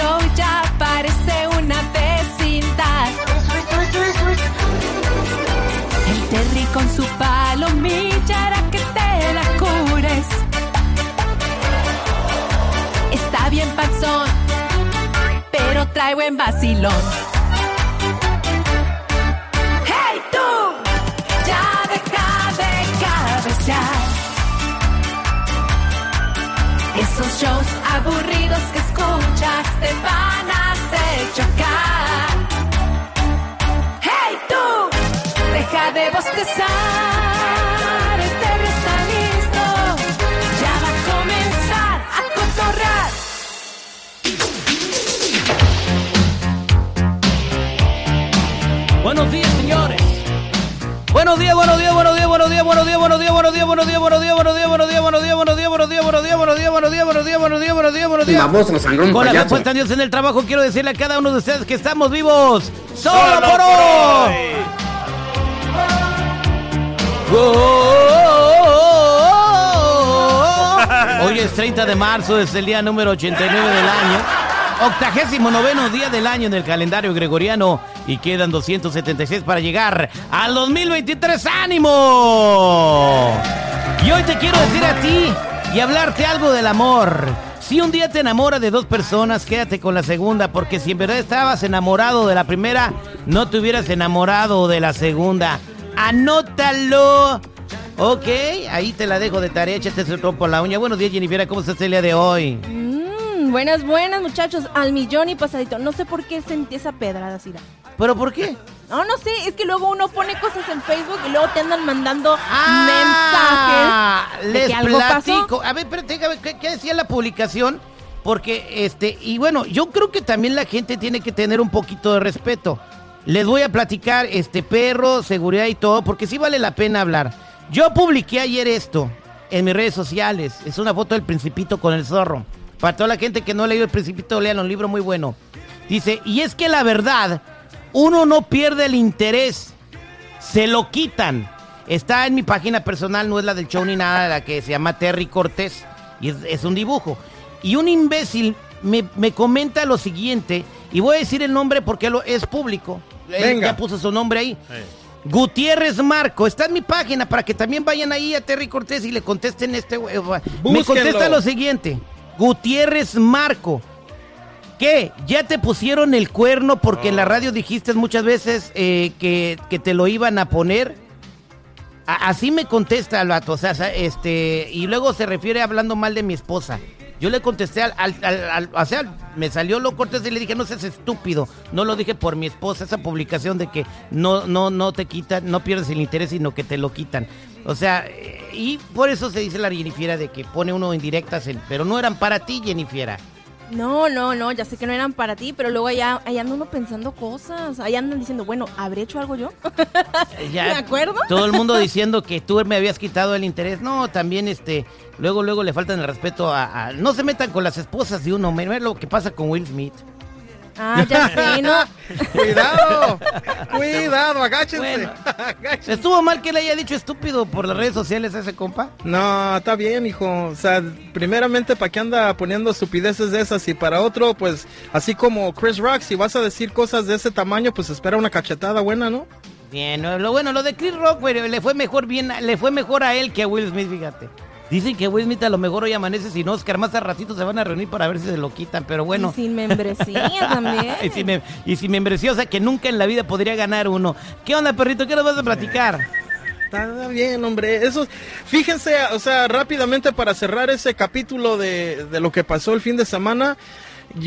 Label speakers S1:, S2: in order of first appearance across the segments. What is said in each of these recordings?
S1: show ya parece una vecindad. El Terry con su palomilla hará que te la cures. Está bien panzón, pero trae buen vacilón. Te van a hacer chocar. ¡Hey tú! Deja de bostezar. El Terry está listo. Ya va a comenzar a cotorrar.
S2: Buenos días, señores. Buenos días, buenos días, buenos días, buenos días, buenos días, buenos días, buenos días, buenos días, buenos días, buenos días, buenos días, buenos días, buenos días, buenos días, buenos días, buenos días, buenos días, buenos días, buenos días. Vamos, nos
S3: sangró un
S2: Con la
S3: payaso.
S2: respuesta Dios en el trabajo, quiero decirle a cada uno de ustedes que estamos vivos. ¡Solo, Solo por hoy! Hoy es 30 de marzo, es el día número 89 del año octagésimo noveno día del año en el calendario gregoriano y quedan 276 para llegar al 2023. ¡Ánimo! Y hoy te quiero decir a ti y hablarte algo del amor. Si un día te enamoras de dos personas, quédate con la segunda, porque si en verdad estabas enamorado de la primera, no te hubieras enamorado de la segunda. Anótalo. Ok, ahí te la dejo de tarea, échate ese trompo a la uña. Buenos días, Jennifer, ¿cómo estás el día de hoy?
S4: Mm, buenas, buenas, muchachos. Al millón y pasadito. No sé por qué sentí esa pedrada, Sira.
S2: ¿Pero por qué?
S4: No, no sé. Es que luego uno pone cosas en Facebook y luego te andan mandando
S2: Ah,
S4: mensajes. de
S2: les
S4: que algo
S2: platico.
S4: pasó.
S2: A ver, espérate, déjame, ¿qué, qué decía la publicación? Porque, este, y bueno, yo creo que también la gente tiene que tener un poquito de respeto. Les voy a platicar, este, perro, seguridad y todo, porque sí vale la pena hablar. Yo publiqué ayer esto en mis redes sociales. Es una foto del Principito con el zorro. Para toda la gente que no ha leído el Principito, lean un libro muy bueno. Dice, y es que la verdad, uno no pierde el interés se lo quitan. Está en mi página personal, no es la del show ni nada, la que se llama Terry Cortés. Y es, es un dibujo. Y un imbécil me, me comenta lo siguiente, y voy a decir el nombre porque lo, es público. Él
S3: Venga.
S2: ya puso su nombre ahí. Gutiérrez Marco, está en mi página para que también vayan ahí a Terry Cortés y le contesten este. Me contesta lo siguiente: Gutiérrez Marco. ¿Qué? ¿Ya te pusieron el cuerno porque en la radio dijiste muchas veces eh, que, que te lo iban a poner? A- así me contesta el vato, o sea, este, y luego se refiere hablando mal de mi esposa. Yo le contesté al, al- al- al- o sea, me salió lo cortés y le dije, no seas estúpido. No lo dije por mi esposa, esa publicación de que no, no, no te quitan, no pierdes el interés, sino que te lo quitan. O sea, eh, y por eso se dice la Jennifiera de que pone uno en directas, pero no eran para ti, Jennifiera.
S4: No, no, no. Ya sé que no eran para ti, pero luego allá, allá anda uno pensando cosas. Allá andan diciendo, bueno, ¿habré hecho algo yo?
S2: Ya,
S4: ¿De acuerdo?
S2: Todo el mundo diciendo que tú me habías quitado el interés. No, también este, luego, luego le faltan el respeto a, a- no se metan con las esposas de uno. Mira lo que pasa con Will Smith.
S4: Ah, ya sé, ¿no?
S3: Cuidado, cuidado, agáchense.
S2: Bueno.
S3: Agáchense.
S2: ¿Estuvo mal que le haya dicho estúpido por las redes sociales a ese compa?
S3: No, está bien, hijo. O sea, primeramente, ¿para qué anda poniendo estupideces de esas? Y para otro, pues, así como Chris Rock, si vas a decir cosas de ese tamaño, pues espera una cachetada buena, ¿no?
S2: Bien, no, lo bueno, lo de Chris Rock, güey, le fue mejor bien, le fue mejor a él que a Will Smith, fíjate. Dicen que Will Smith a lo mejor hoy amanece sin Oscar, más a ratito se van a reunir para ver si se lo quitan, pero bueno.
S4: Y sin membresía también.
S2: Y si, me, y si membresía, o sea que nunca en la vida podría ganar uno. ¿Qué onda, perrito? ¿Qué nos vas a platicar?
S3: Está bien, hombre. Eso, fíjense, o sea, rápidamente para cerrar ese capítulo de, de lo que pasó el fin de semana.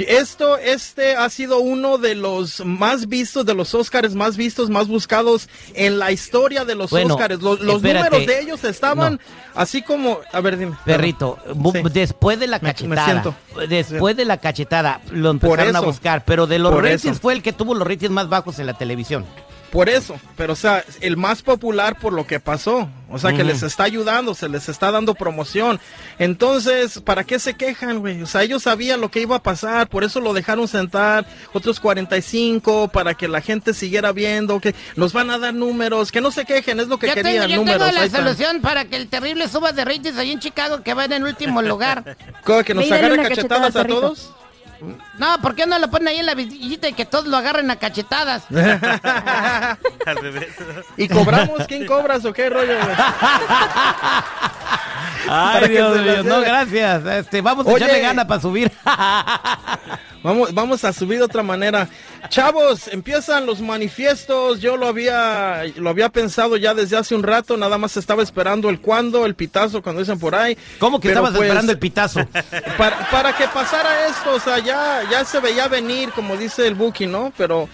S3: Esto, este ha sido uno de los más vistos, de los Oscars más vistos, más buscados en la historia de los
S2: Bueno,
S3: Oscars. Los, números de ellos estaban
S2: No.
S3: así como, a ver, dime.
S2: Perrito,
S3: Sí.
S2: después de la
S3: Me- me
S2: cachetada, después de la cachetada, lo empezaron a buscar, pero de los ratings fue el que tuvo los ratings más bajos en la televisión.
S3: Por eso, pero o sea, el más popular por lo que pasó, o sea, que les está ayudando, se les está dando promoción. Entonces, ¿para qué se quejan, güey? O sea, ellos sabían lo que iba a pasar, por eso lo dejaron sentar otros 45 para que la gente siguiera viendo, que nos van a dar números, que no se quejen, es lo que querían, números. ahí están.
S2: para que el terrible suba de ratings ahí en Chicago, que va en el último lugar.
S3: ¿Cómo, ¿Que nos agarre
S4: cachetada
S3: cachetadas a todos?
S2: No, ¿por qué no lo ponen ahí en la visita y que todos lo agarren a cachetadas?
S5: Al revés.
S3: ¿Y cobramos? ¿Quién cobras o qué rollo?
S2: Ay, Dios mío, no, gracias. Este, vamos a
S3: Oye.
S2: echarle gana para subir.
S3: Vamos, vamos a subir de otra manera. Chavos, empiezan los manifiestos. Yo lo había, lo había pensado ya desde hace un rato. Nada más estaba esperando el cuándo, el pitazo, cuando dicen por ahí.
S2: ¿Cómo que
S3: Pero,
S2: estabas
S3: pues,
S2: esperando el pitazo?
S3: Para, para que pasara esto, o sea, ya, ya se veía venir, como dice el Buki, ¿no? Pero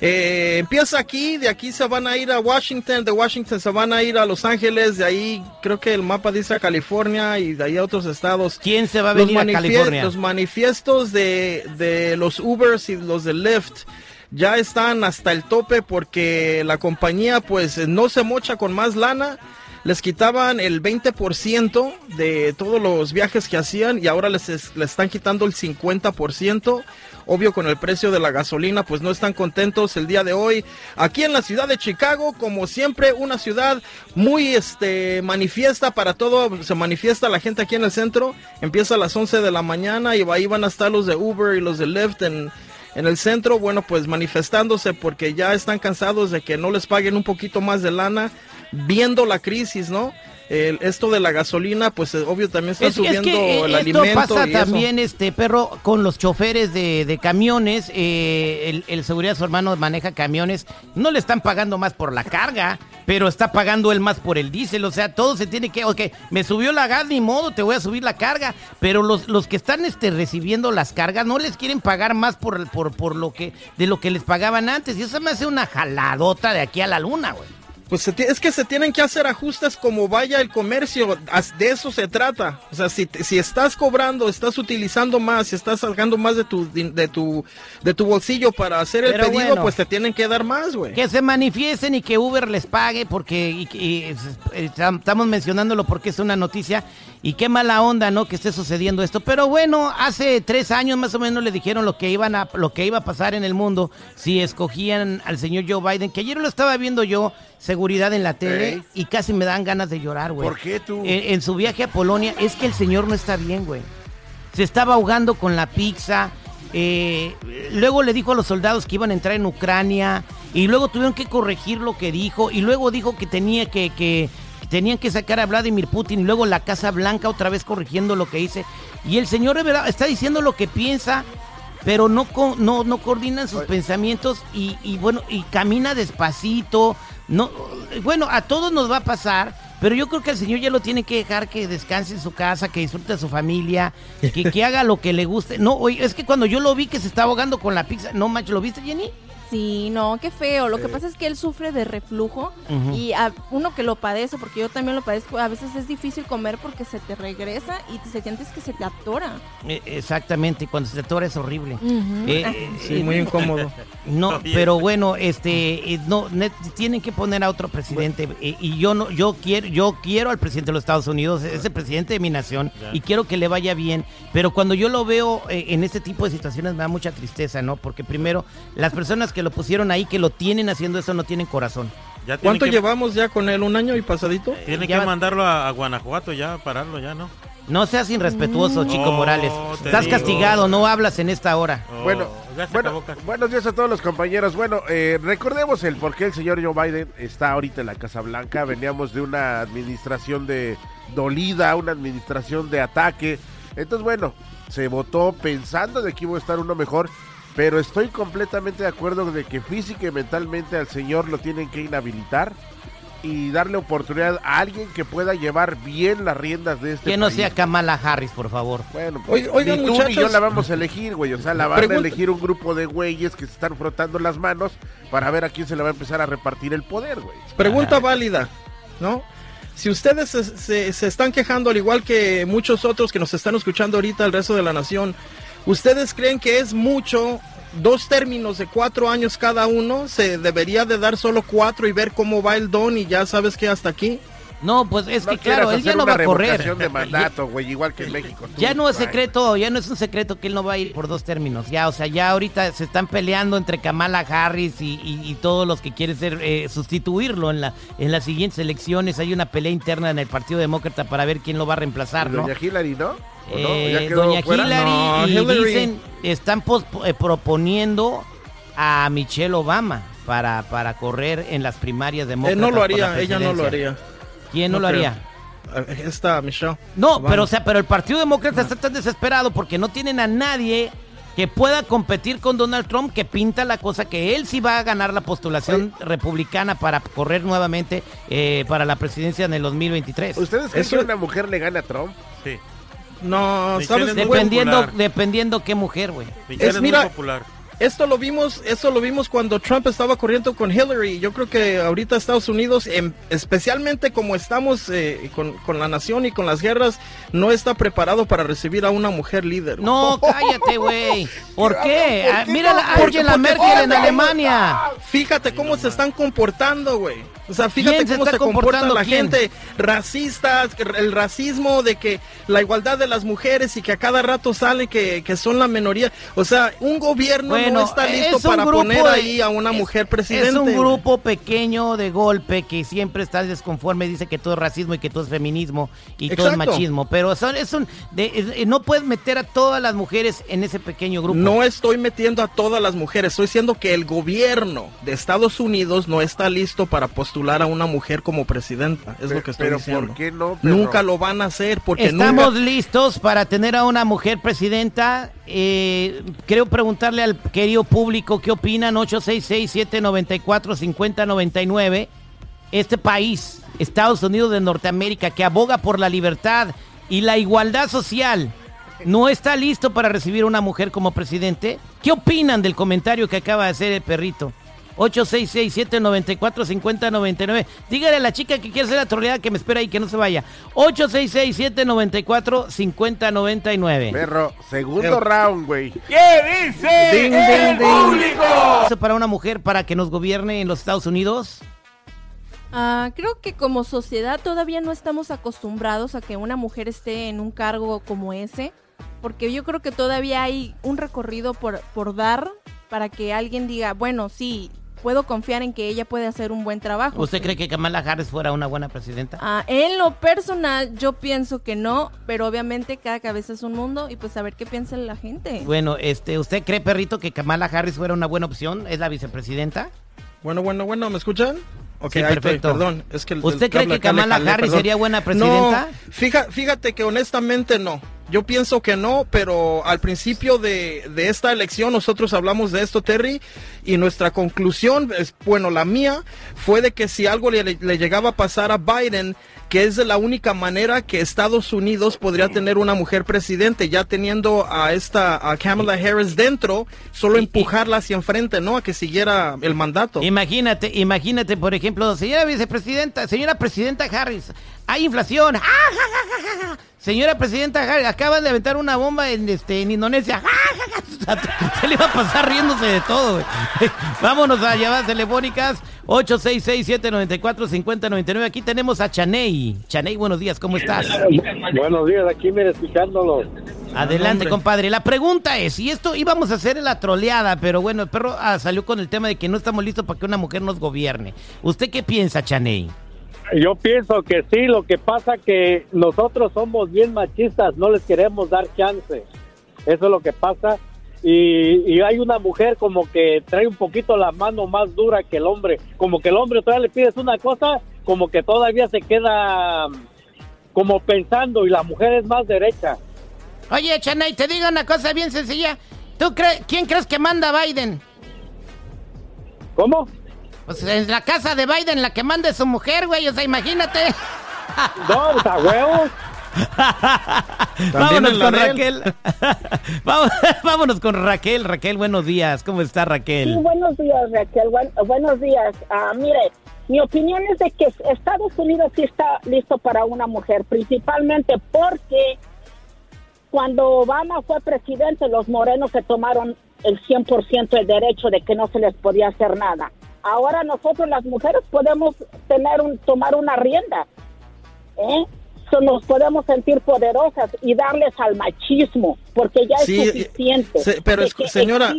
S3: eh, empieza aquí, de aquí se van a ir a Washington, de Washington se van a ir a Los Ángeles, de ahí creo que el mapa dice a California y de ahí a otros estados.
S2: ¿Quién se va a
S3: Los
S2: venir a California?
S3: Los manifiestos de, de los Ubers y los de Lyft ya están hasta el tope porque la compañía pues no se mocha con más lana. Les quitaban el 20% de todos los viajes que hacían y ahora les, es- les están quitando el 50%. Obvio con el precio de la gasolina pues no están contentos el día de hoy. Aquí en la ciudad de Chicago, como siempre, una ciudad muy este manifiesta para todo, se manifiesta la gente aquí en el centro. Empieza a las 11 de la mañana y ahí van a estar los de Uber y los de Lyft en, en el centro, bueno, pues manifestándose porque ya están cansados de que no les paguen un poquito más de lana, viendo la crisis, ¿no? El- esto de la gasolina, pues eh, obvio también está
S2: Es, es
S3: subiendo
S2: que eh,
S3: el
S2: esto
S3: alimento.
S2: pasa
S3: y eso.
S2: también, este perro, con los choferes de, de camiones. eh, el, el seguridad, su hermano, maneja camiones. No le están pagando más por la carga, pero está pagando él más por el diésel. O sea, todo se tiene que. Ok, me subió la gas, ni modo, te voy a subir la carga. Pero los, los que están este, recibiendo las cargas no les quieren pagar más por, el- por, por lo que de lo que les pagaban antes. Y eso me hace una jaladota de aquí a la luna, güey.
S3: Pues se es que se tienen que hacer ajustes como vaya el comercio, de eso se trata. O sea, si, si estás cobrando, estás utilizando más, si estás sacando más de tu, de tu, de tu bolsillo para hacer el
S2: Pero
S3: pedido,
S2: bueno.
S3: pues te tienen que dar más, güey.
S2: Que se manifiesten y que Uber les pague, porque y- y- eh, tam- estamos mencionándolo porque es una noticia. Y qué mala onda, ¿no? Que esté sucediendo esto. Pero bueno, hace tres años más o menos le dijeron lo que iban a, lo que iba a pasar en el mundo si escogían al señor Joe Biden. Que ayer lo estaba viendo yo, seguridad en la tele, y casi me dan ganas de llorar, güey.
S6: ¿Por qué tú?
S2: En, en su viaje a Polonia, es que el señor no está bien, güey. Se estaba ahogando con la pizza. eh, luego le dijo a los soldados que iban a entrar en Ucrania. Y luego tuvieron que corregir lo que dijo. Y luego dijo que tenía que, que, que tenían que sacar a Vladimir Putin. Y luego la Casa Blanca otra vez corrigiendo lo que dice. Y el señor está diciendo lo que piensa. Pero no, no, no coordinan sus pensamientos y, y bueno, y camina despacito. No, bueno, a todos nos va a pasar, pero yo creo que el señor ya lo tiene que dejar que descanse en su casa, que disfrute a su familia, que, que haga lo que le guste. No, oye, es que cuando yo lo vi que se estaba ahogando con la pizza, no manches, ¿lo viste, Jenny?
S4: Sí, no, qué feo. Lo que pasa es que él sufre de reflujo y a uno que lo padece, porque yo también lo padezco, a veces es difícil comer porque se te regresa y te sientes que se te atora.
S2: Eh, exactamente, y cuando se te atora es horrible. Eh,
S4: Ah.
S2: eh,
S3: Sí, muy incómodo.
S2: No, pero bueno, este, eh, no, tienen que poner a otro presidente eh, y yo no, yo quiero, yo quiero al presidente de los Estados Unidos, es el presidente de mi nación y quiero que le vaya bien. Pero cuando yo lo veo eh, en este tipo de situaciones me da mucha tristeza, ¿no? Porque primero las personas que lo pusieron ahí, que lo tienen haciendo eso, no tienen corazón.
S5: Ya
S3: ¿Cuánto
S5: que,
S3: llevamos ya con él? ¿Un año y pasadito?
S5: Tienen
S2: Ya
S5: que
S2: va-
S5: mandarlo a, a Guanajuato ya, pararlo ya, ¿no?
S2: No seas irrespetuoso, Chico
S5: Oh,
S2: Morales. Estás
S5: digo.
S2: castigado, no hablas en esta hora.
S5: Oh,
S6: Bueno, bueno, buenos días a todos los compañeros. Bueno, eh, recordemos el por qué el señor Joe Biden está ahorita en la Casa Blanca. Veníamos de una administración de dolida, una administración de ataque. Entonces, bueno, se votó pensando de que iba a estar uno mejor. Pero estoy completamente de acuerdo de que física y mentalmente al señor lo tienen que inhabilitar y darle oportunidad a alguien que pueda llevar bien las riendas de este
S2: Que no
S6: país.
S2: sea Kamala Harris, por favor.
S6: Bueno, pues,
S3: Oigan, oigan,
S6: ni tú ni
S3: muchachos.
S6: yo la vamos a elegir, güey. O sea, la van
S3: Pregunta-
S6: a elegir un grupo de güeyes que se están frotando las manos para ver a quién se le va a empezar a repartir el poder, güey.
S3: Pregunta válida, ¿no? Si ustedes se, se- se están quejando, al igual que muchos otros que nos están escuchando ahorita, el resto de la nación, ¿ustedes creen que es mucho dos términos de cuatro años cada uno? ¿Se debería de dar solo cuatro y ver cómo va el don y ya sabes que hasta aquí?
S2: No, pues es
S6: No
S2: que claro, él ya no va a correr.
S6: de mandato, güey, igual que en México. tú,
S2: Ya no es secreto, ya no es un secreto que él no va a ir por dos términos. Ya, o sea, ya ahorita se están peleando entre Kamala Harris y, y- y todos los que quieren ser eh, sustituirlo en la en las siguientes elecciones. Hay una pelea interna en el Partido Demócrata para ver quién lo va a reemplazar, ¿no?
S6: Doña Hillary, ¿no? ¿O no?
S2: Eh,
S6: ¿Ya quedó
S2: Doña
S6: fuera?
S2: Hillary
S3: No,
S2: y
S3: Hillary.
S2: dicen están eh, proponiendo a Michelle Obama para, para correr en las primarias
S3: Eh,
S2: demócratas.
S3: no lo haría, ella no lo haría.
S2: ¿Quién no,
S3: No
S2: lo
S3: creo.
S2: haría?
S3: Esta Michelle.
S2: No,
S3: Obama.
S2: pero o sea, pero el Partido Demócrata está tan desesperado porque no tienen a nadie que pueda competir con Donald Trump que pinta la cosa que él sí va a ganar la postulación republicana para correr nuevamente eh, para la presidencia en el 2023.
S6: ¿Ustedes creen
S3: Eso-
S6: que una mujer le gana a Trump?
S5: Sí.
S3: No,
S5: Michelle
S3: ¿sabes?
S2: dependiendo dependiendo qué mujer, güey.
S5: Michelle
S3: Es-
S5: es,
S3: mira-
S5: muy popular.
S3: Esto lo vimos, esto lo vimos cuando Trump estaba corriendo con Hillary. Yo creo que ahorita Estados Unidos, em- especialmente como estamos eh, con, con la nación y con las guerras, no está preparado para recibir a una mujer líder.
S2: No, cállate, güey. ¿Por qué?
S6: ¿por
S2: Ah,
S6: qué
S2: Mira
S6: Porque-
S2: Angela Merkel en
S6: ¡Oh,
S2: Alemania.
S3: Fíjate cómo se están comportando, güey. O sea, fíjate
S2: ¿Quién se
S3: cómo
S2: está
S3: se comporta
S2: comportando?
S3: la
S2: ¿Quién?
S3: gente racistas, el racismo de que la igualdad de las mujeres y que a cada rato sale que, que son la minoría. O sea, un gobierno
S2: Bueno,
S3: no está listo
S2: es un
S3: para poner
S2: de-
S3: ahí a una
S2: es-
S3: mujer presidente.
S2: Es un grupo pequeño de golpe que siempre está desconforme, dice que todo es racismo y que todo es feminismo y todo es machismo. Pero son, es un, de- es- no puedes meter a todas las mujeres en ese pequeño grupo.
S3: No estoy metiendo a todas las mujeres, estoy diciendo que el gobierno de Estados Unidos no está listo para postular a una mujer como presidenta, es
S6: Pe-
S3: lo que estoy
S6: pero
S3: diciendo.
S6: ¿por qué no?
S3: Nunca lo van a hacer porque
S2: Estamos
S3: nunca...
S2: listos para tener a una mujer presidenta. Eh, creo preguntarle al querido público qué opinan 866-794-5099. Este país, Estados Unidos de Norteamérica, que aboga por la libertad y la igualdad social, ¿no está listo para recibir a una mujer como presidente? ¿Qué opinan del comentario que acaba de hacer el perrito? 866-794-5099. Dígale a la chica que quiere hacer la troleada que me espera ahí, que no se vaya. 866-794-5099.
S6: Perro, segundo round, güey.
S3: Ding, ding, ding.
S2: ¿Eso para una mujer para que nos gobierne en los Estados Unidos?
S4: Ah, creo que como sociedad todavía no estamos acostumbrados a que una mujer esté en un cargo como ese, porque yo creo que todavía hay un recorrido por, por dar para que alguien diga, bueno, sí, puedo confiar en que ella puede hacer un buen trabajo.
S2: ¿Usted cree que Kamala Harris fuera una buena presidenta?
S4: Ah, en lo personal, yo pienso que no, pero obviamente cada cabeza es un mundo y pues a ver qué piensa la gente.
S2: Bueno, este, ¿usted cree, perrito, que Kamala Harris fuera una buena opción? ¿Es la vicepresidenta?
S3: Bueno, bueno, bueno, ¿me escuchan? Ok,
S2: Sí,
S3: ahí estoy,
S2: perfecto.
S3: perdón. Es que el-
S2: ¿Usted
S3: el
S2: cree que Kamala Harris
S3: perdón.
S2: sería buena presidenta?
S3: No, fija- fíjate que honestamente no. Yo pienso que no, pero al principio de, de esta elección nosotros hablamos de esto, Terry, y nuestra conclusión, es, bueno, la mía, fue de que si algo le, le llegaba a pasar a Biden, que es de la única manera que Estados Unidos podría tener una mujer presidente, ya teniendo a esta, a Kamala Harris dentro, solo empujarla hacia enfrente, ¿no? A que siguiera el mandato.
S2: Imagínate, imagínate, por ejemplo, señora vicepresidenta, señora presidenta Harris, hay inflación. ¡Ah, ja! Señora presidenta acaban de aventar una bomba en este en Indonesia. Se le iba a pasar riéndose de todo, güey. Vámonos a llamadas telefónicas 866-794-5099. Aquí tenemos a Chaney. Chaney, buenos días, ¿cómo estás?
S7: Buenos días, aquí mire, escuchándolo.
S2: Adelante, compadre. La pregunta es, y esto íbamos a hacer la troleada, pero bueno, el perro ah, salió con el tema de que no estamos listos para que una mujer nos gobierne. ¿Usted qué piensa, Chaney?
S7: Yo pienso que sí, lo que pasa que nosotros somos bien machistas, no les queremos dar chance. Eso es lo que pasa. Y, y hay una mujer como que trae un poquito la mano más dura que el hombre. Como que el hombre todavía le pides una cosa, como que todavía se queda mm, como pensando y la mujer es más derecha.
S2: Oye, Chaney, te digo una cosa bien sencilla. ¿Tú crees, quién crees que manda Biden?
S7: ¿Cómo?
S2: Pues en la casa de Biden, la que manda es su mujer, güey. O sea, imagínate.
S7: No, pues a huevos.
S2: Vámonos con. Raquel. Vamos- Vámonos con Raquel. Raquel, buenos días. ¿Cómo está
S8: Sí,
S2: Raquel?
S8: buenos días, Raquel. Buen- buenos días. Ah, mire, mi opinión es de que Estados Unidos sí está listo para una mujer, principalmente porque cuando Obama fue presidente, los morenos se tomaron el 100% del derecho de que no se les podía hacer nada. Ahora nosotros las mujeres podemos tener un, tomar una rienda ¿eh? So, nos podemos sentir poderosas y darles al machismo, porque ya
S3: Sí,
S8: es suficiente
S3: se- pero
S8: de
S3: escu-
S8: que
S3: señora-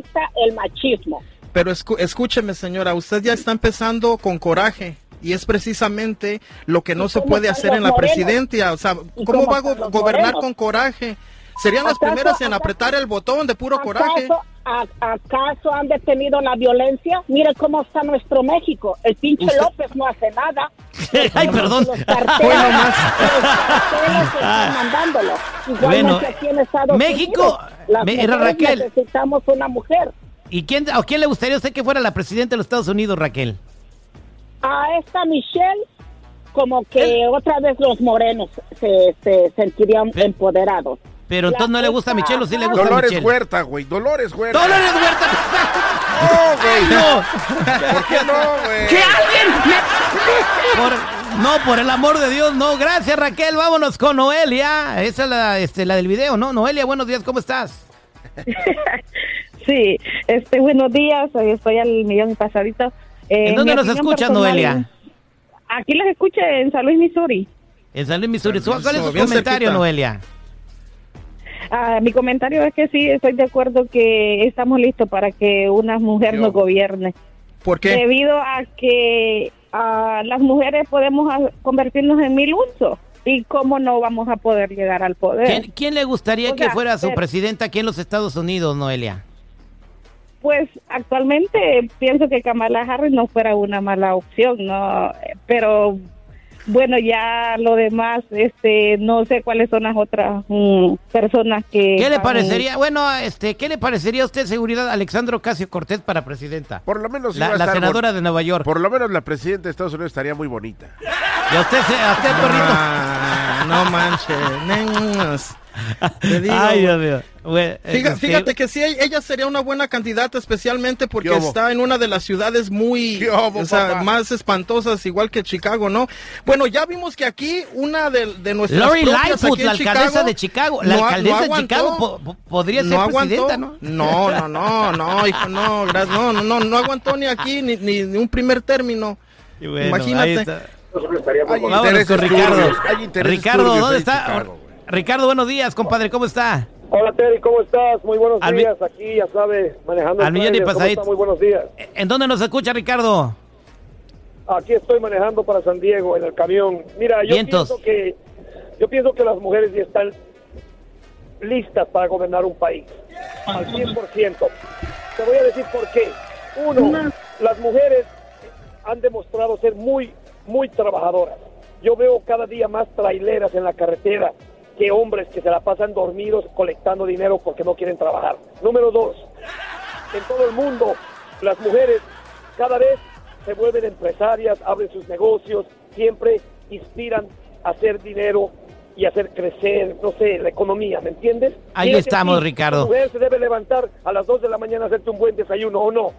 S8: el machismo.
S3: Pero escúcheme, señora, usted ya está empezando con coraje. Y es precisamente lo que no
S8: ¿Y
S3: se puede hacer en la
S8: morenos?
S3: presidencia. O sea,
S8: ¿Y
S3: ¿cómo va a go- gobernar
S8: morenos?
S3: con coraje? Serían las
S8: ¿Acaso-
S3: primeras en apretar el botón de puro coraje.
S8: ¿Acaso, a- ¿Acaso han detenido la violencia? Mire cómo está nuestro México. El pinche
S3: Usted-
S8: López no hace nada.
S2: Ay, perdón.
S8: Los están mandándolo. Igualmente
S2: Bueno,
S8: aquí en Estados
S2: México,
S8: Unidos. Las
S2: me- era
S8: mujeres
S2: Raquel.
S8: necesitamos una mujer.
S2: ¿Y quién, a quién le gustaría usted que fuera la presidenta de los Estados Unidos, Raquel?
S8: A esta Michelle, como que otra vez los morenos se, se sentirían empoderados.
S2: Pero entonces no le gusta a Michelle o sí le gusta a
S6: Dolores
S2: Michelle.
S6: Huerta, güey. Dolores Huerta.
S2: ¡Dolores Huerta!
S6: No, güey.
S2: No,
S6: ¿Por qué no, güey?
S8: ¡Que alguien me
S2: por, no, por el amor de Dios, no. Gracias, Raquel. Vámonos con Noelia. Esa es la, este, la del video, ¿no? Noelia, buenos días, ¿cómo estás?
S9: Sí, este, buenos días, estoy al millón pasadito. Eh,
S2: ¿En dónde nos escuchas, Noelia?
S9: Aquí les escucho en San Luis, Missouri.
S2: En San Luis, Missouri. ¿Cuál es tu comentario,
S3: cerquita.
S2: Noelia?
S9: Ah, mi comentario es que sí, estoy de acuerdo que estamos listos para que una mujer
S6: Yo.
S9: nos gobierne.
S3: ¿Por qué?
S9: Debido a que ah, las mujeres podemos convertirnos en mil usos. ¿Y cómo no vamos a poder llegar al poder?
S2: ¿Quién, quién le gustaría
S9: O
S2: que fuera su
S9: pero-
S2: presidenta aquí en los Estados Unidos, Noelia?
S9: Pues actualmente pienso que Kamala Harris no fuera una mala opción, no, pero bueno, ya lo demás, este, no sé cuáles son las otras mm, personas que.
S2: ¿Qué le parecería? Bueno, este, ¿qué le parecería a usted seguridad Alexandro Casio Cortés para presidenta?
S6: Por lo menos
S2: La,
S6: iba a
S2: la
S6: estar
S2: senadora
S6: bon-
S2: de Nueva York.
S6: Por lo menos la presidenta de Estados Unidos estaría muy bonita.
S2: Y a usted, se- a usted, perrito.
S3: Ah, no manches. nenas. Te digo,
S2: Ay, Dios mío. Bueno,
S3: Fíjate, fíjate que sí, ella sería una buena candidata, especialmente porque está en una de las ciudades muy, más espantosas, igual que Chicago, ¿no? Bueno, ya vimos que aquí una de, de nuestras
S2: Lori Lightfoot,
S3: aquí en
S2: la alcaldesa
S3: Chicago,
S2: de Chicago. La
S3: no no
S2: alcaldesa de
S3: aguantó.
S2: Chicago po- po- podría ser
S3: no
S2: presidenta, ¿no?
S3: No, no, no, no, hijo, no, gracias, no, no, no, no aguantó ni aquí ni, ni, ni un primer término.
S2: Y bueno,
S3: Imagínate.
S2: ahí está.
S6: Hay
S2: Vámonos con Ricardo.
S6: hay
S2: Ricardo, ¿dónde está?
S6: Chicago.
S2: Ricardo, buenos días, compadre, ¿cómo está?
S7: Hola Terry, ¿cómo estás? Muy buenos
S2: Al
S7: días. Aquí, ya sabes, manejando
S2: Al
S7: el
S2: millón y
S7: trailer. ¿Cómo
S2: pasadito.
S7: Muy buenos días.
S2: ¿En dónde nos escucha, Ricardo?
S7: Aquí estoy manejando para San Diego en el camión. Mira, yo
S2: Vientos.
S7: pienso que yo pienso que las mujeres ya están listas para gobernar un país al 100%. Te voy a decir por qué. Uno, las mujeres han demostrado ser muy muy trabajadoras. Yo veo cada día más traileras en la carretera que hombres que se la pasan dormidos colectando dinero porque no quieren trabajar. Número dos, en todo el mundo las mujeres cada vez se vuelven empresarias, abren sus negocios, siempre inspiran a hacer dinero y hacer crecer, no sé, la economía, ¿me entiendes?
S2: Ahí estamos, Ricardo.
S7: La mujer se debe levantar a las 2 de la mañana a hacerte un buen desayuno, ¿o no?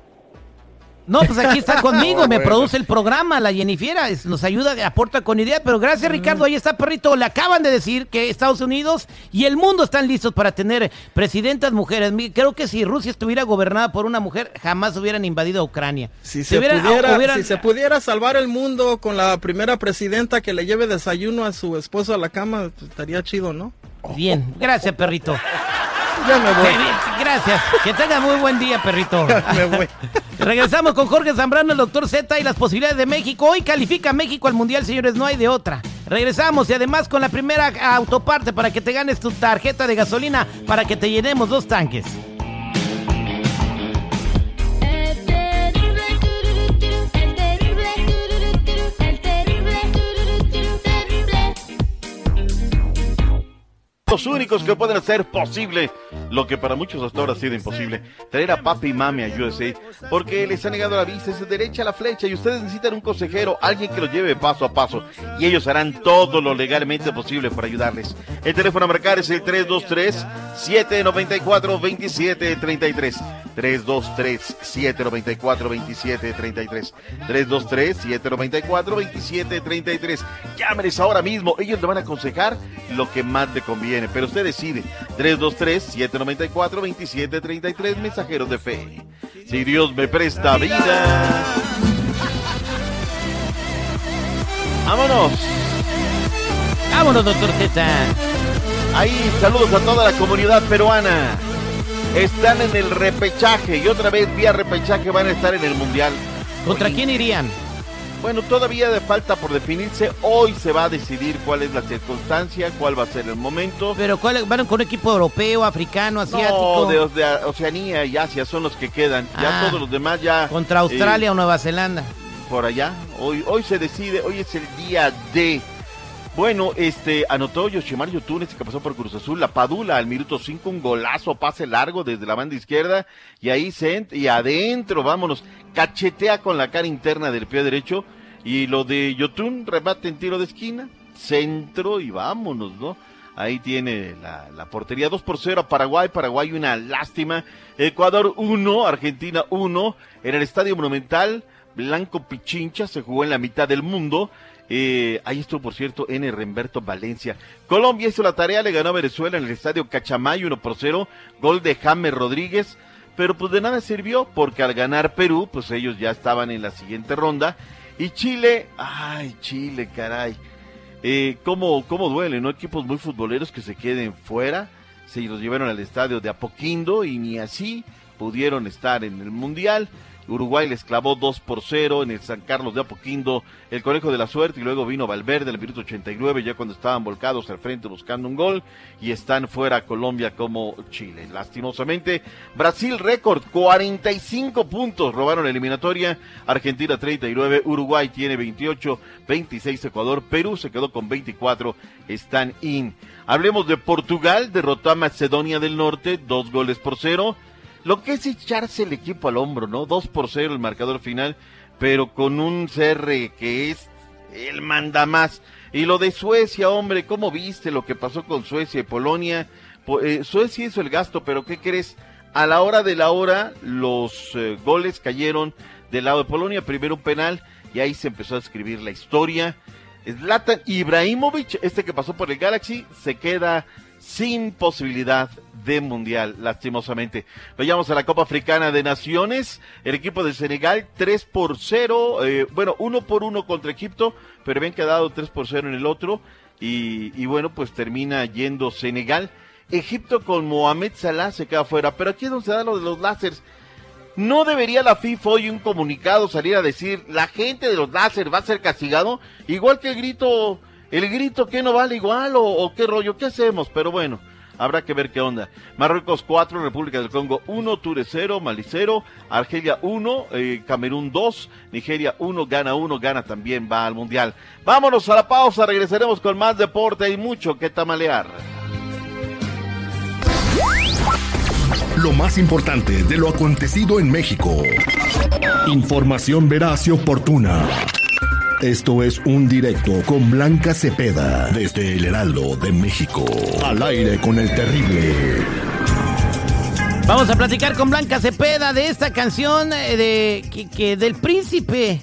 S2: No, pues aquí está conmigo, me
S6: bueno.
S2: produce el programa, la Jennifiera, es- nos ayuda, aporta con idea, pero gracias Ricardo, ahí está perrito, le acaban de decir que Estados Unidos y el mundo están listos para tener presidentas mujeres. Creo que si Rusia estuviera gobernada por una mujer, jamás hubieran invadido a Ucrania.
S3: Si
S2: Si
S3: se,
S2: hubieran-
S3: pudiera,
S2: hubieran-
S3: si se pudiera salvar el mundo con la primera presidenta que le lleve desayuno a su esposo a la cama, pues, estaría chido, ¿no?
S2: Bien, gracias perrito.
S3: Ya me voy.
S2: Gracias, que tenga muy buen día perrito.
S3: me voy.
S2: Regresamos con Jorge Zambrano, el doctor Z y las posibilidades de México. Hoy califica México al Mundial, señores, no hay de otra. Regresamos y además con la primera autoparte para que te ganes tu tarjeta de gasolina para que te llenemos dos tanques.
S10: Los únicos que pueden hacer posible lo que para muchos hasta ahora ha sido imposible, traer a papi y mami a USA, porque les ha negado la visa, es de derecha a la flecha y ustedes necesitan un consejero, alguien que los lleve paso a paso y ellos harán todo lo legalmente posible para ayudarles. El teléfono a marcar es el 323-794-2733. 323-794-2733. 323-794-2733. Llámenes ahora mismo, ellos le van a aconsejar lo que más te conviene, pero usted decide. 323-794-2733, mensajeros de fe. Si Dios me presta vida. Vámonos.
S2: Vámonos, doctor Z.
S10: Ahí, saludos a toda la comunidad peruana. Están en el repechaje y otra vez vía repechaje van a estar en el Mundial.
S2: ¿Contra
S10: Oye,
S2: quién irían?
S10: Bueno, todavía de falta por definirse. Hoy se va a decidir cuál es la circunstancia, cuál va a ser el momento.
S2: ¿Pero cuál, van con un equipo europeo, africano, asiático?
S10: No, de, de Oceanía y Asia son los que quedan. Ya
S2: Ah.
S10: todos los demás ya...
S2: ¿Contra Australia
S10: eh,
S2: o Nueva Zelanda?
S10: por allá. Hoy, hoy se decide, hoy es el día de. Bueno, este, anotó Yoshimar Yotun, este que pasó por Cruz Azul, la Padula al minuto 5, un golazo, pase largo desde la banda izquierda, y ahí se y adentro, vámonos, cachetea con la cara interna del pie derecho, y lo de Yotun, remate en tiro de esquina, centro y vámonos, ¿no? Ahí tiene la, la portería 2 por 0 a Paraguay, Paraguay una lástima, Ecuador 1, Argentina 1, en el Estadio Monumental, Blanco Pichincha se jugó en la mitad del mundo. Eh, ahí estuvo, por cierto, N. Remberto Valencia. Colombia hizo la tarea, le ganó a Venezuela en el estadio Cachamay 1 por 0. Gol de James Rodríguez. Pero pues de nada sirvió porque al ganar Perú, pues ellos ya estaban en la siguiente ronda. Y Chile, ay, Chile, caray. Eh, ¿cómo, ¿Cómo duele, no? Equipos muy futboleros que se queden fuera. Se los llevaron al estadio de Apoquindo y ni así pudieron estar en el Mundial. Uruguay les clavó 2 por 0 en el San Carlos de Apoquindo, el Conejo de la Suerte, y luego vino Valverde en el minuto 89, ya cuando estaban volcados al frente buscando un gol, y están fuera Colombia como Chile. Lastimosamente, Brasil récord, 45 puntos, robaron la eliminatoria, Argentina 39, Uruguay tiene 28, 26 Ecuador, Perú se quedó con 24, están in. Hablemos de Portugal, derrotó a Macedonia del Norte, dos goles por cero. Lo que es echarse el equipo al hombro, ¿no? 2 por 0 el marcador final, pero con un CR que es el manda más. Y lo de Suecia, hombre, ¿cómo viste lo que pasó con Suecia y Polonia? Po- eh, Suecia hizo el gasto, pero ¿qué crees? A la hora de la hora, los eh, goles cayeron del lado de Polonia. Primero un penal, y ahí se empezó a escribir la historia. Zlatan Ibrahimovic, este que pasó por el Galaxy, se queda sin posibilidad de mundial, lastimosamente. Vayamos a la Copa Africana de Naciones. El equipo de Senegal 3 por 0, eh, bueno, 1 por 1 contra Egipto, pero habían quedado 3 por 0 en el otro. Y, bueno, pues termina yendo Senegal. Egipto con Mohamed Salah se queda fuera, pero aquí es donde se da lo de los láseres. ¿No debería la FIFA hoy un comunicado salir a decir la gente de los láser va a ser castigado? Igual que el grito, el grito que no vale igual o, o qué rollo, ¿qué hacemos? Pero bueno, habrá que ver qué onda. Marruecos 4, República del Congo 1, Túnez 0, Mali 0, Argelia 1, eh, Camerún 2, Nigeria 1, Ghana 1, Ghana también va al Mundial. Vámonos a la pausa, regresaremos con más deporte y mucho que tamalear.
S11: Lo más importante de lo acontecido en México. Información veraz y oportuna. Esto es un directo con Blanca Cepeda desde el Heraldo de México. Al aire con el terrible.
S2: Vamos a platicar con Blanca Cepeda de esta canción eh, de que, del príncipe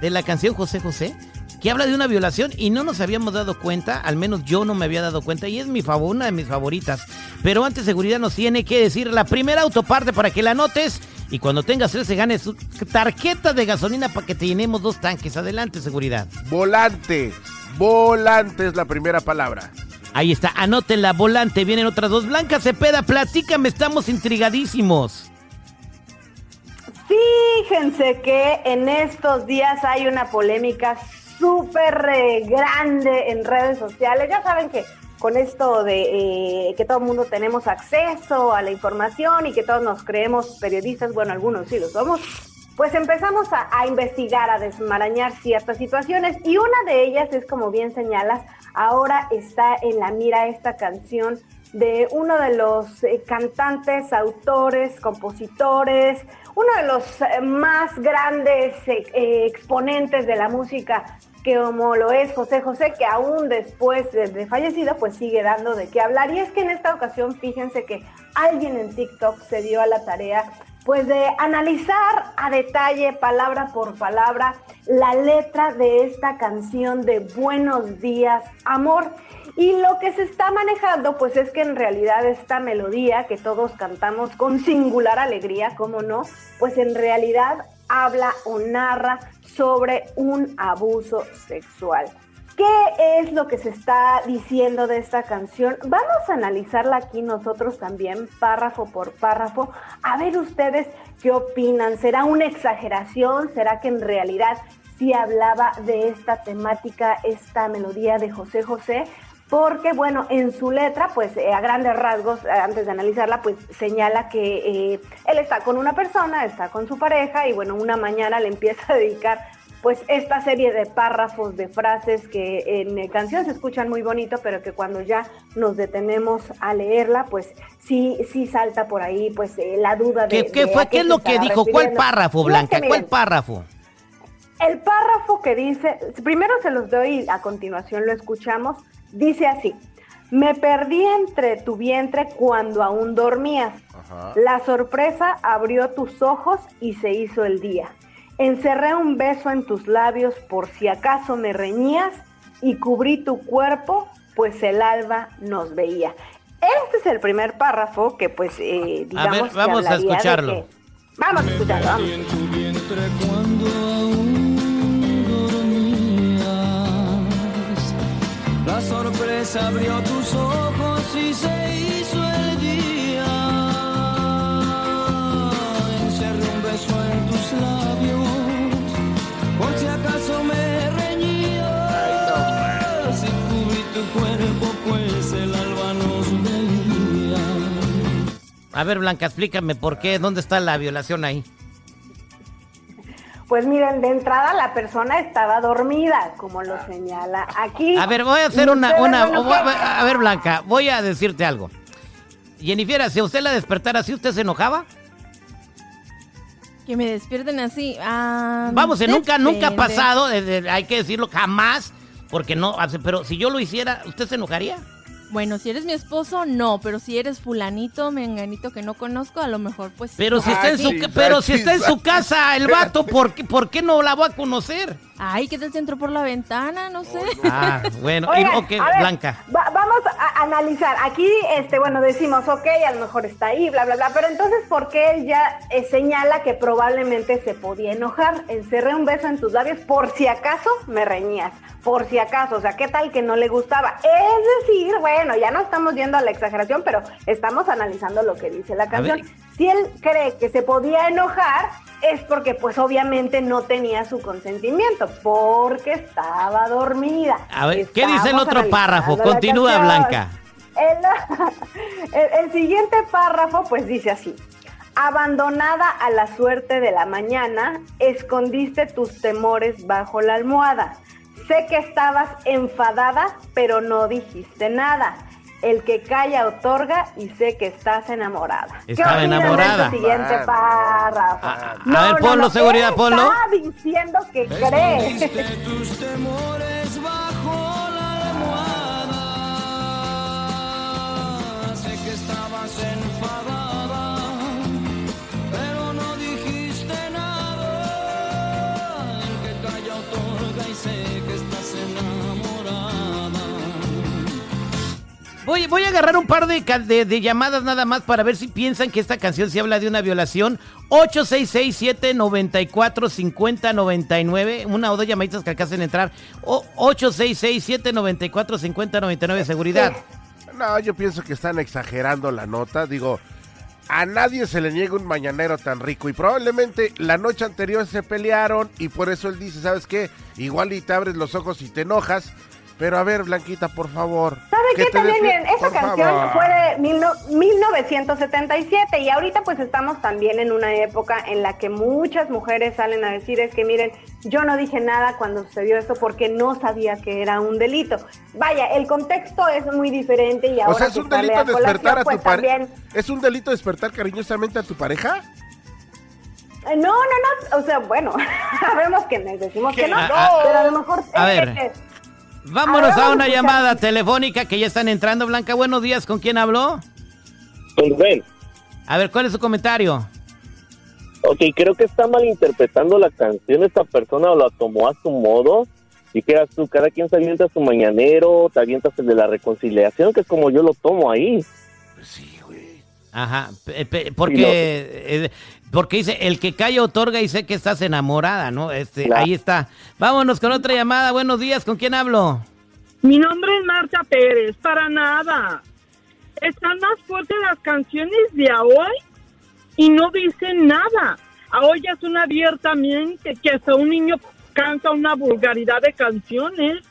S2: de la canción José José, que habla de una violación y no nos habíamos dado cuenta, al menos yo no me había dado cuenta y es mi favor, una de mis favoritas. Pero antes seguridad nos tiene que decir la primera autoparte para que la anotes y cuando tengas se gane su tarjeta de gasolina para que te llenemos dos tanques. Adelante, seguridad.
S6: Volante. Volante es la primera palabra.
S2: Ahí está, anótenla, volante, vienen otras dos. Blanca Cepeda, platícame, estamos intrigadísimos.
S12: Fíjense que en estos días hay una polémica súper eh, grande en redes sociales. Ya saben que con esto de eh, que todo el mundo tenemos acceso a la información y que todos nos creemos periodistas, bueno, algunos sí lo somos, pues empezamos a, investigar, a desmarañar ciertas situaciones. Y una de ellas es, como bien señalas, ahora está en la mira esta canción de uno de los eh, cantantes, autores, compositores, uno de los eh, más grandes exponentes de la música que como lo es José José, que aún después de, de fallecido, pues sigue dando de qué hablar. Y es que en esta ocasión, fíjense que alguien en TikTok se dio a la tarea pues de analizar a detalle, palabra por palabra, la letra de esta canción de Buenos días, amor. Y lo que se está manejando, pues es que en realidad esta melodía que todos cantamos con singular alegría, ¿cómo no? Pues en realidad habla o narra sobre un abuso sexual. ¿Qué es lo que se está diciendo de esta canción? Vamos a analizarla aquí nosotros también, párrafo por párrafo, a ver ustedes qué opinan. ¿Será una exageración? ¿Será que en realidad sí hablaba de esta temática, esta melodía de José José? Porque, bueno, en su letra, pues eh, a grandes rasgos, eh, antes de analizarla, pues señala que eh, él está con una persona, está con su pareja y, bueno, una mañana le empieza a dedicar pues esta serie de párrafos, de frases que en eh, canción se escuchan muy bonito, pero que cuando ya nos detenemos a leerla, pues sí, sí salta por ahí, pues eh, la duda de...
S2: ¿Qué, qué
S12: de
S2: fue? ¿Qué es lo que dijo? ¿Cuál párrafo,
S12: No, es
S2: Blanca? ¿Cuál párrafo?
S12: el párrafo que dice, primero se los doy y a continuación lo escuchamos, dice así, me perdí entre tu vientre cuando aún dormías. La sorpresa abrió tus ojos y se hizo el día. Encerré un beso en tus labios por si acaso me reñías y cubrí tu cuerpo, pues el alba nos veía. Este es el primer párrafo que pues eh,
S2: A ver,
S12: digamos que
S2: vamos a escucharlo.
S12: que- Vamos a escucharlo, vamos.
S13: La sorpresa abrió tus ojos y se hizo el día. Encerré un beso en tus labios, por si acaso me reñías. Y cubrí tu cuerpo, pues el alba nos veía.
S2: A ver, Blanca, explícame por qué, dónde está la violación ahí.
S12: Pues miren, de entrada la persona estaba dormida, como lo señala aquí.
S2: A ver, voy a hacer una, una,
S12: bueno,
S2: a- ver, Blanca, voy a decirte algo. Jennifer, si a usted la despertara así, ¿usted se enojaba?
S4: Que me despierten así. ah,
S2: Vamos, nunca, nunca ha pasado, hay que decirlo, jamás, porque no, hace- pero si yo lo hiciera, ¿usted se enojaría?
S4: Bueno, si eres mi esposo, no, pero si eres fulanito, menganito que no conozco, a lo mejor pues...
S2: Pero si está en su, pero si está en su casa el vato, ¿por qué, por qué no la voy a conocer?
S4: Ay, ¿qué tal si entró por la ventana? No sé.
S2: Ah, bueno, y-
S12: Oigan,
S2: ok,
S12: a ver,
S2: Blanca.
S12: va- vamos a analizar. Aquí, este, bueno, decimos, ok, a lo mejor está ahí, bla, bla, bla. Pero entonces, ¿por qué él ya eh, señala que probablemente se podía enojar? Encerré un beso en tus labios por si acaso me reñías. Por si acaso, o sea, ¿qué tal que no le gustaba? Es decir, bueno, ya no estamos yendo a la exageración, pero estamos analizando lo que dice la canción. Si él cree que se podía enojar, es porque pues obviamente no tenía su consentimiento, porque estaba dormida.
S2: A ver, ¿qué dice el otro párrafo? Continúa. Blanca.
S12: El, el- el siguiente párrafo pues dice así. Abandonada a la suerte de la mañana, escondiste tus temores bajo la almohada. Sé que estabas enfadada, pero no dijiste nada. El que calla otorga y sé que estás enamorada. ¿Qué
S2: Estaba
S12: de
S2: enamorada.
S12: este siguiente párrafo?
S2: A- a ver, ponlo,
S12: él
S2: seguridad, ponlo.
S12: Está diciendo que cree.
S2: Voy, voy a agarrar un par de, ca- de- de llamadas nada más para ver si piensan que esta canción se habla de una violación. 866-794-5099. Una o dos llamaditas que alcancen a entrar. O 866-794-5099. Seguridad.
S6: No, yo pienso que están exagerando la nota. Digo, a nadie se le niega un mañanero tan rico. Y probablemente la noche anterior se pelearon y por eso él dice, ¿sabes qué? Igual y te abres los ojos y te enojas. Pero a ver, Blanquita, por favor.
S12: ¿Sabe
S6: que
S12: qué? También, miren, esa
S6: por
S12: canción
S6: favor.
S12: fue de mil no- 1977 y ahorita pues estamos también en una época en la que muchas mujeres salen a decir es que miren, yo no dije nada cuando sucedió esto porque no sabía que era un delito. Vaya, el contexto es muy diferente y ahora
S6: O sea, es un delito
S12: a colación,
S6: despertar a
S12: pues,
S6: tu pareja. ¿Es un delito despertar cariñosamente a tu pareja?
S12: Eh, No, no, no, o sea, bueno, sabemos que les decimos que no, pero a lo mejor...
S2: a ver. Vámonos
S12: A
S2: a una
S12: a
S2: llamada telefónica que ya están entrando. Blanca, buenos días. ¿Con quién habló?
S14: Rubén,
S2: A ver, ¿cuál es su comentario?
S14: ok, creo que está malinterpretando la canción esta persona o la tomó a su modo. Dijeras tú, cada quien se avienta su mañanero, te avientas el de la reconciliación, que es como yo lo tomo ahí.
S2: Ajá, pe- pe- porque, eh, porque dice, el que calla otorga y sé que estás enamorada, ¿no? Este,
S15: Claro.
S2: Ahí está. Vámonos con otra llamada. Buenos días, ¿con quién hablo?
S15: Mi nombre es Marta Pérez, para nada. Están más fuertes las canciones de hoy y no dicen nada. Hoy es una abiertamente que hasta un niño canta una vulgaridad de canciones.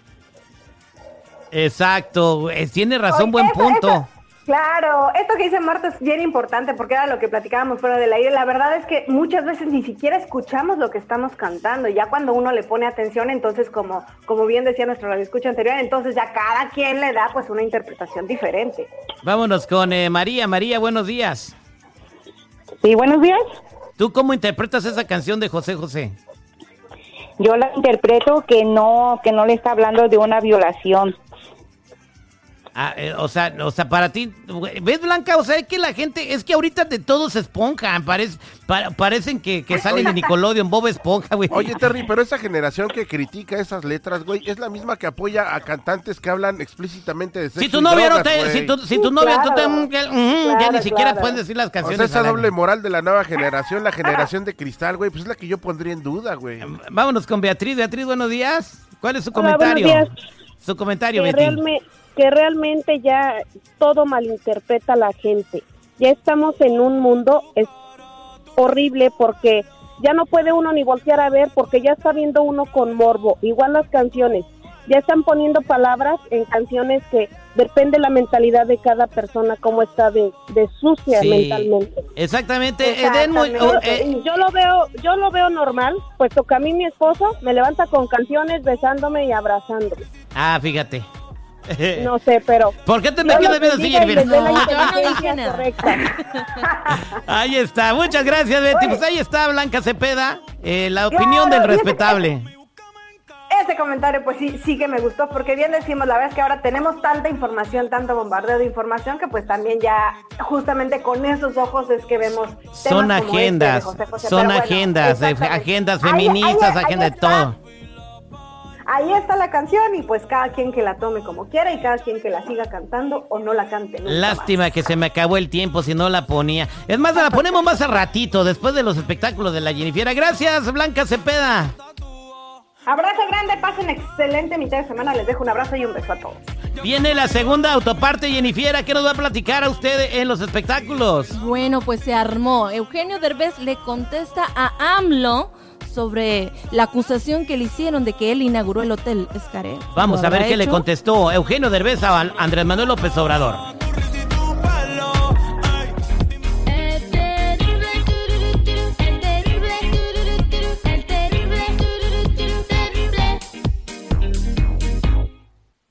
S2: Exacto, eh, tiene razón, buen
S12: Eso-
S2: punto.
S12: eso- claro, esto que dice Marta es bien importante porque era lo que platicábamos fuera del aire. La verdad es que muchas veces ni siquiera escuchamos lo que estamos cantando. Ya cuando uno le pone atención, entonces como, como bien decía nuestro radioescucha anterior, entonces ya cada quien le da pues una interpretación diferente.
S2: Vámonos con eh, María. María, buenos días.
S9: Sí, buenos días.
S2: ¿Tú cómo interpretas esa canción de José José?
S9: Yo la interpreto que no, que no le está hablando de una violación.
S2: Ah, eh, o sea, o sea, para ti, ¿ves Blanca? O sea, es que la gente, es que ahorita de todos se esponjan, parece, pa- parecen que, que salen de Nickelodeon, Bob Esponja, güey.
S6: Oye, Terry, pero esa generación que critica esas letras, güey, es la misma que apoya a cantantes que hablan explícitamente de sexo
S2: si tu novia no te, si tu, si tu novia, tú te- mm, ya, mm, ya ni siquiera
S6: claro.
S2: puedes decir las
S6: O
S2: canciones.
S6: sea, esa doble moral de la nueva generación, la generación de cristal, güey, pues es la que yo pondría en duda, güey.
S2: Vámonos con Beatriz. Beatriz, buenos días. ¿Cuál es su
S16: Hola,
S2: comentario?
S16: buenos días.
S2: Su comentario,
S16: que,
S2: Betty.
S16: realme- que realmente ya todo malinterpreta a la gente. Ya estamos en un mundo es horrible porque ya no puede uno ni voltear a ver porque ya está viendo uno con morbo. Igual las canciones. Ya están poniendo palabras en canciones que depende la mentalidad de cada persona, cómo está de, de sucia
S2: Sí,
S16: mentalmente.
S2: Exactamente. Eden, oh, eh,
S16: yo lo veo, yo lo veo normal, puesto que a mí mi esposo me levanta con canciones besándome y abrazándome.
S2: ah, fíjate.
S16: No sé, pero.
S2: ¿Por qué te me quedas viendo así, Jennifer? No,
S16: correcta.
S2: Ahí está. Muchas gracias, Betty. Pues ahí está Blanca Cepeda. eh, la opinión
S12: Claro,
S2: del respetable.
S12: Este comentario pues sí, sí que me gustó porque bien decimos, la verdad es que ahora tenemos tanta información, tanto bombardeo de información que pues también ya justamente con esos ojos es que vemos temas
S2: Son
S12: como este de
S2: agendas,
S12: José José.
S2: son
S12: Pero
S2: agendas, eh, agendas feministas,
S12: ahí- ahí
S2: agenda de
S12: está.
S2: todo.
S12: Ahí está la canción y pues cada quien que la tome como quiera y cada quien que la siga cantando o no la cante nunca más.
S2: Lástima que se me acabó el tiempo si no la ponía. Es más, la ponemos más a ratito, después de los espectáculos de la Jennifer. Gracias, Blanca Cepeda.
S12: Abrazo grande, pasen excelente mitad de semana, les dejo un abrazo y un beso a todos.
S2: Viene la segunda autoparte, Jennifer. ¿Qué nos va a platicar a usted en los espectáculos?
S4: Bueno, pues se armó. Eugenio Derbez le contesta a AMLO sobre la acusación que le hicieron de que él inauguró el hotel Escaret.
S2: Vamos
S4: ¿Lo
S2: a ver qué le contestó Eugenio Derbez a Andrés Manuel López Obrador.